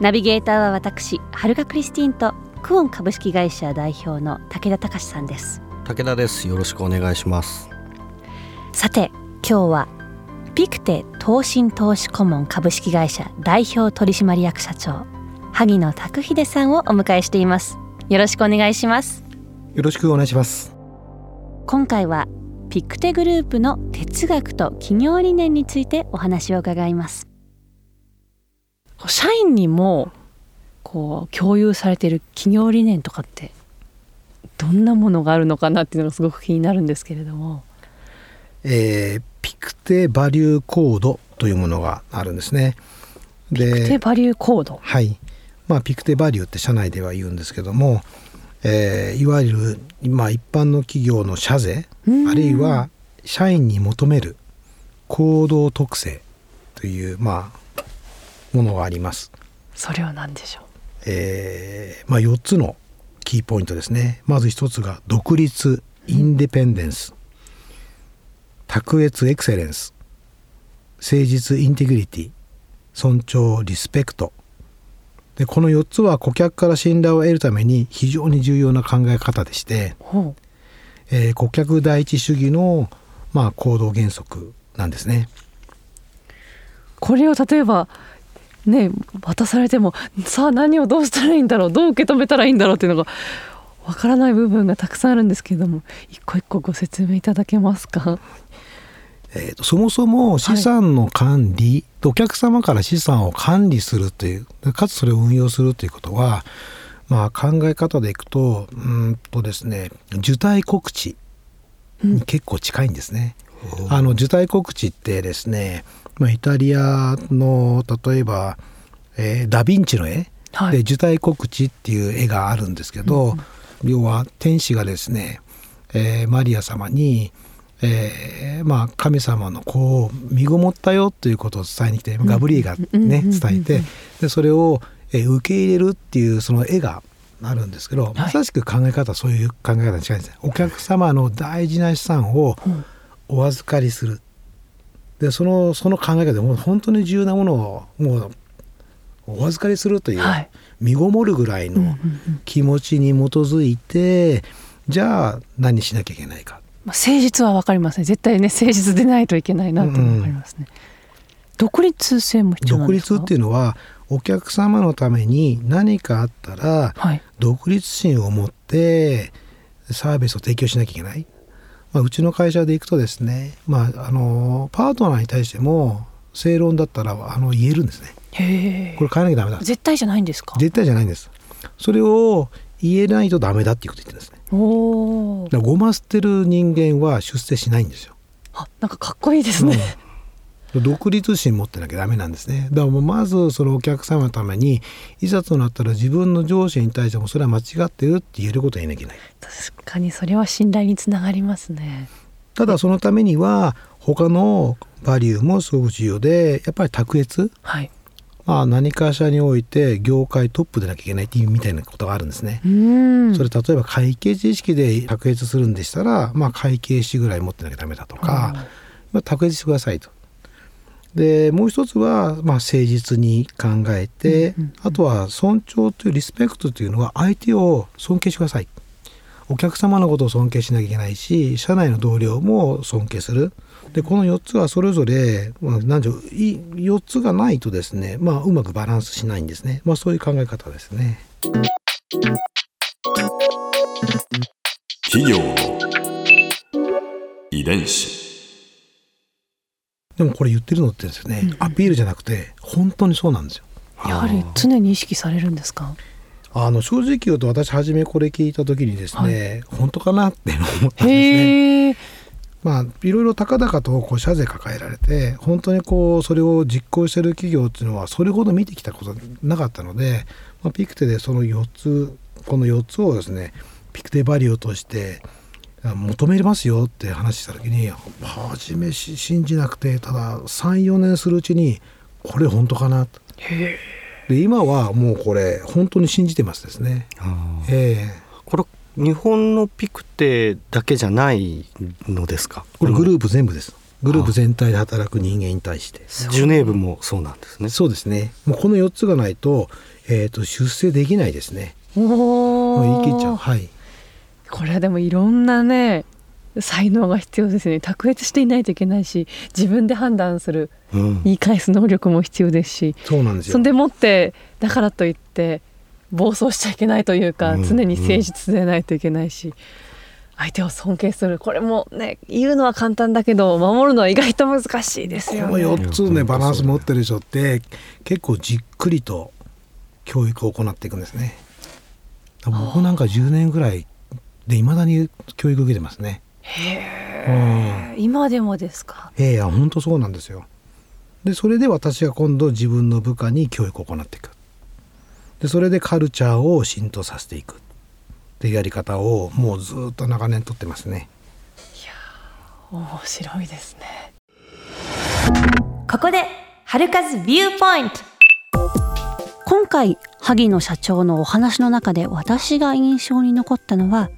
ナビゲーターは私はるかクリスティンとクオン株式会社代表の武田隆さんです。武田です。よろしくお願いします。さて今日はピクテ投信投資顧問株式会社代表取締役社長萩野拓秀さんをお迎えしています。よろしくお願いします。よろしくお願いします。今回はピクテグループの哲学と企業理念についてお話を伺います社員にもこう共有されている企業理念とかってどんなものがあるのかなっていうのがすごく気になるんですけれどもえー、ピクテバリューコードというものがあるんですね。ピクテバリューコード？はい。まあピクテバリューって社内では言うんですけども、えー、いわゆる今一般の企業の社税あるいは社員に求める行動特性というまあものがあります。それは何でしょう？えー、まあ4つのキーポイントですね。まず一つが独立インデペンデンス。卓越エクセレンス誠実インテグリティ尊重リスペクトでこの4つは顧客から信頼を得るために非常に重要な考え方でして、えー、顧客第一主義の、まあ、行動原則なんですね。これを例えばね渡されてもさあ何をどうしたらいいんだろうどう受け止めたらいいんだろうっていうのがわからない部分がたくさんあるんですけれども一個一個ご説明いただけますか？えーと、そもそも資産の管理、はい、お客様から資産を管理するというかつそれを運用するということは、まあ、考え方でいくとうんとですね受胎告知に結構近いんですね。うん、あの受胎告知ってですね、まあ、イタリアの例えば、えー、ダ・ヴィンチの絵、はい、で受胎告知っていう絵があるんですけど、うん、要は天使がですね、えー、マリア様に「えー、まあ神様の子を身ごもったよということを伝えに来てガブリエがね伝えてでそれを、えー、受け入れるっていうその絵があるんですけど、まさしく考え方はそういう考え方に近いんですお客様の大事な資産をお預かりするでそのその考え方でもう本当に重要なものをもうお預かりするという、はい、身ごもるぐらいの気持ちに基づいてじゃあ何しなきゃいけないか。まあ、誠実は分かりますね絶対ね誠実でないといけないなと分かりますね、うん、独立性も必要独立っていうのはお客様のために何かあったら、はい、独立心を持ってサービスを提供しなきゃいけない、まあ、うちの会社でいくとですね、まあ、あのパートナーに対しても正論だったらあの言えるんですね。これ変えなきゃダメだ。絶対じゃないんですか？絶対じゃないんです。それを言えないとダメだっていうこと言ってるんですね。おだごま捨てる人間は出世しないんですよ。あなんかかっこいいですね、うん、独立心持ってなきゃダメなんですね。だからまずそのお客様のためにいざとなったら自分の上司に対してもそれは間違ってるって言えることは言えなきゃいけない。確かにそれは信頼につながりますね。ただそのためには他のバリューもすごく重要でやっぱり卓越、はい、まあ、何かしらにおいて業界トップでなきゃいけないっていうみたいなことがあるんですね。それ例えば会計知識で卓越するんでしたら、まあ、会計士ぐらい持ってなきゃダメだとか、まあ、卓越してくださいと。でもう一つは、まあ、誠実に考えて、あとは尊重というリスペクトというのは相手を尊敬してください。お客様のことを尊敬しなきゃいけないし社内の同僚も尊敬する。でこの4つはそれぞれ、まあ、何で4つがないとですね、まあ、うまくバランスしないんですね、まあ、そういう考え方ですね。企業の遺伝子でもこれ言ってるのってですね、うん。アピールじゃなくて本当にそうなんですよ。やはり常に意識されるんですか？あの正直言うと私初めこれ聞いた時にですね、はい、本当かなって思ったんですね。まあいろいろ高々とこう社税抱えられて本当にこうそれを実行してる企業っていうのはそれほど見てきたことなかったので、まあ、ピクテでその4つこの4つをですねピクテバリューとして求めますよって話した時に初め信じなくてただ34年するうちにこれ本当かなと。で今はもうこれ本当に信じてますですね。えー、これ日本のピクテだけじゃないのですか？これグループ全部です。グループ全体で働く人間に対して。ジュネーブもそうなんですね。そうですね。もうこの4つがないと,、えーと、出世できないですね。おお言い切っちゃう。はいこれはでもいろんなね才能が必要ですね。卓越していないといけないし自分で判断する、うん、言い返す能力も必要ですしそうなんですよ。そんでもってだからといって暴走しちゃいけないというか、うん、常に誠実でないといけないし、相手を尊敬する。これもね言うのは簡単だけど守るのは意外と難しいですよね。この4つねバランス持ってる人って結構じっくりと教育を行っていくんですね。僕なんか10年ぐらいでいまだに教育受けてますね。へえ、うん、今でもですか？ええいや本当そうなんですよ。でそれで私が今度自分の部下に教育を行っていく。でそれでカルチャーを浸透させていくっていうやり方をもうずっと長年とってますねいや面白いですねここで春風ビューポイント今回萩野社長のお話の中で私が印象に残ったのは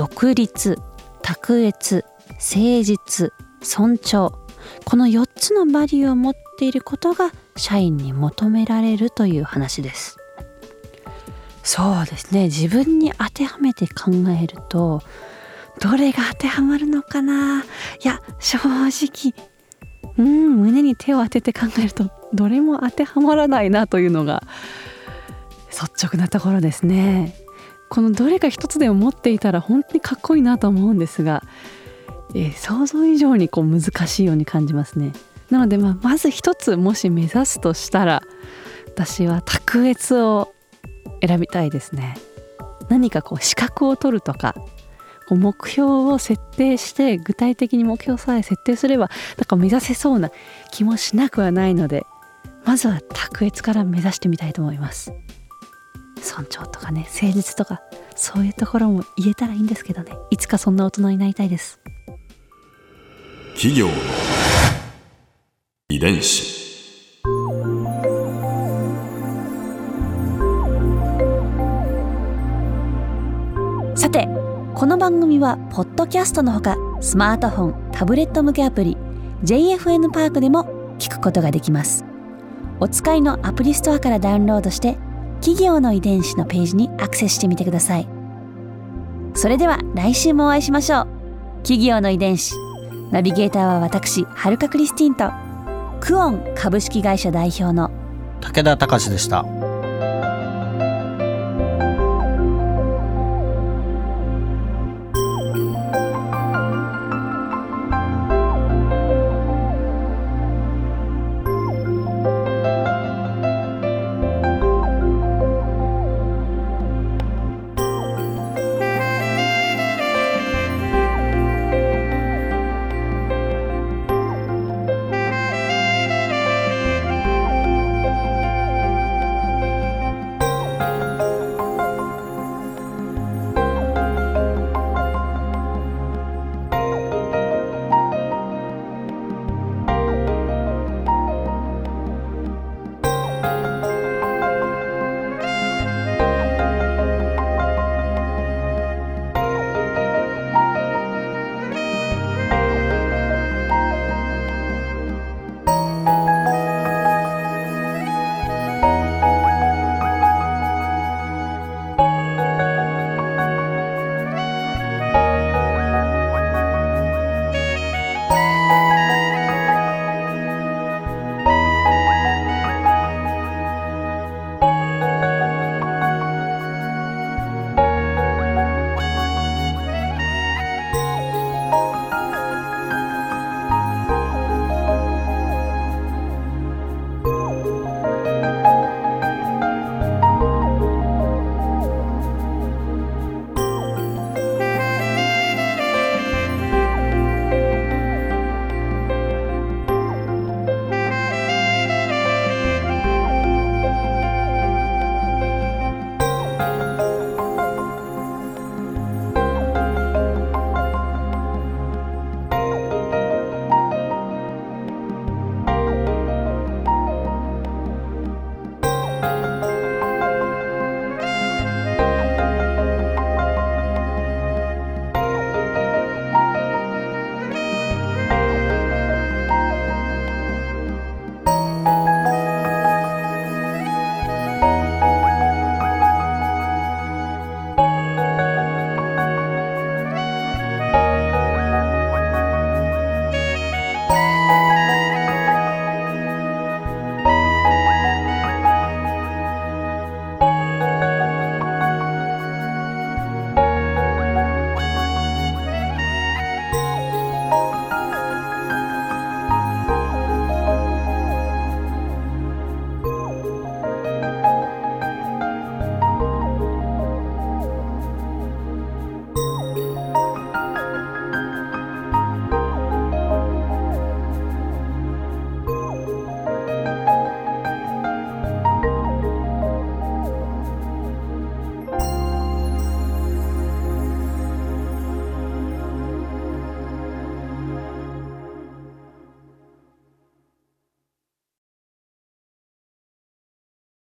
独立卓越誠実尊重。この4つのバリューを持っていることが社員に求められるという話です。そうですね。自分に当てはめて考えるとどれが当てはまるのかな？いや正直うん胸に手を当てて考えるとどれも当てはまらないなというのが率直なところですね。このどれか一つでも持っていたら本当にかっこいいなと思うんですが、えー、想像以上にこう難しいように感じますね。なので、まあ、まず一つもし目指すとしたら私は卓越を選びたいですね。何かこう資格を取るとか目標を設定して具体的に目標さえ設定すればなんか目指せそうな気もしなくはないのでまずは卓越から目指してみたいと思います。尊重とかね誠実とかそういうところも言えたらいいんですけどね。いつかそんな大人になりたいです。企業の遺伝子。さてこの番組はポッドキャストのほかスマートフォンタブレット向けアプリ JFN パークでも聞くことができます。お使いのアプリストアからダウンロードして企業の遺伝子のページにアクセスしてみてくださいそれでは来週もお会いしましょう企業の遺伝子ナビゲーターは私はるかクリスティンとクオン株式会社代表の武田隆でした。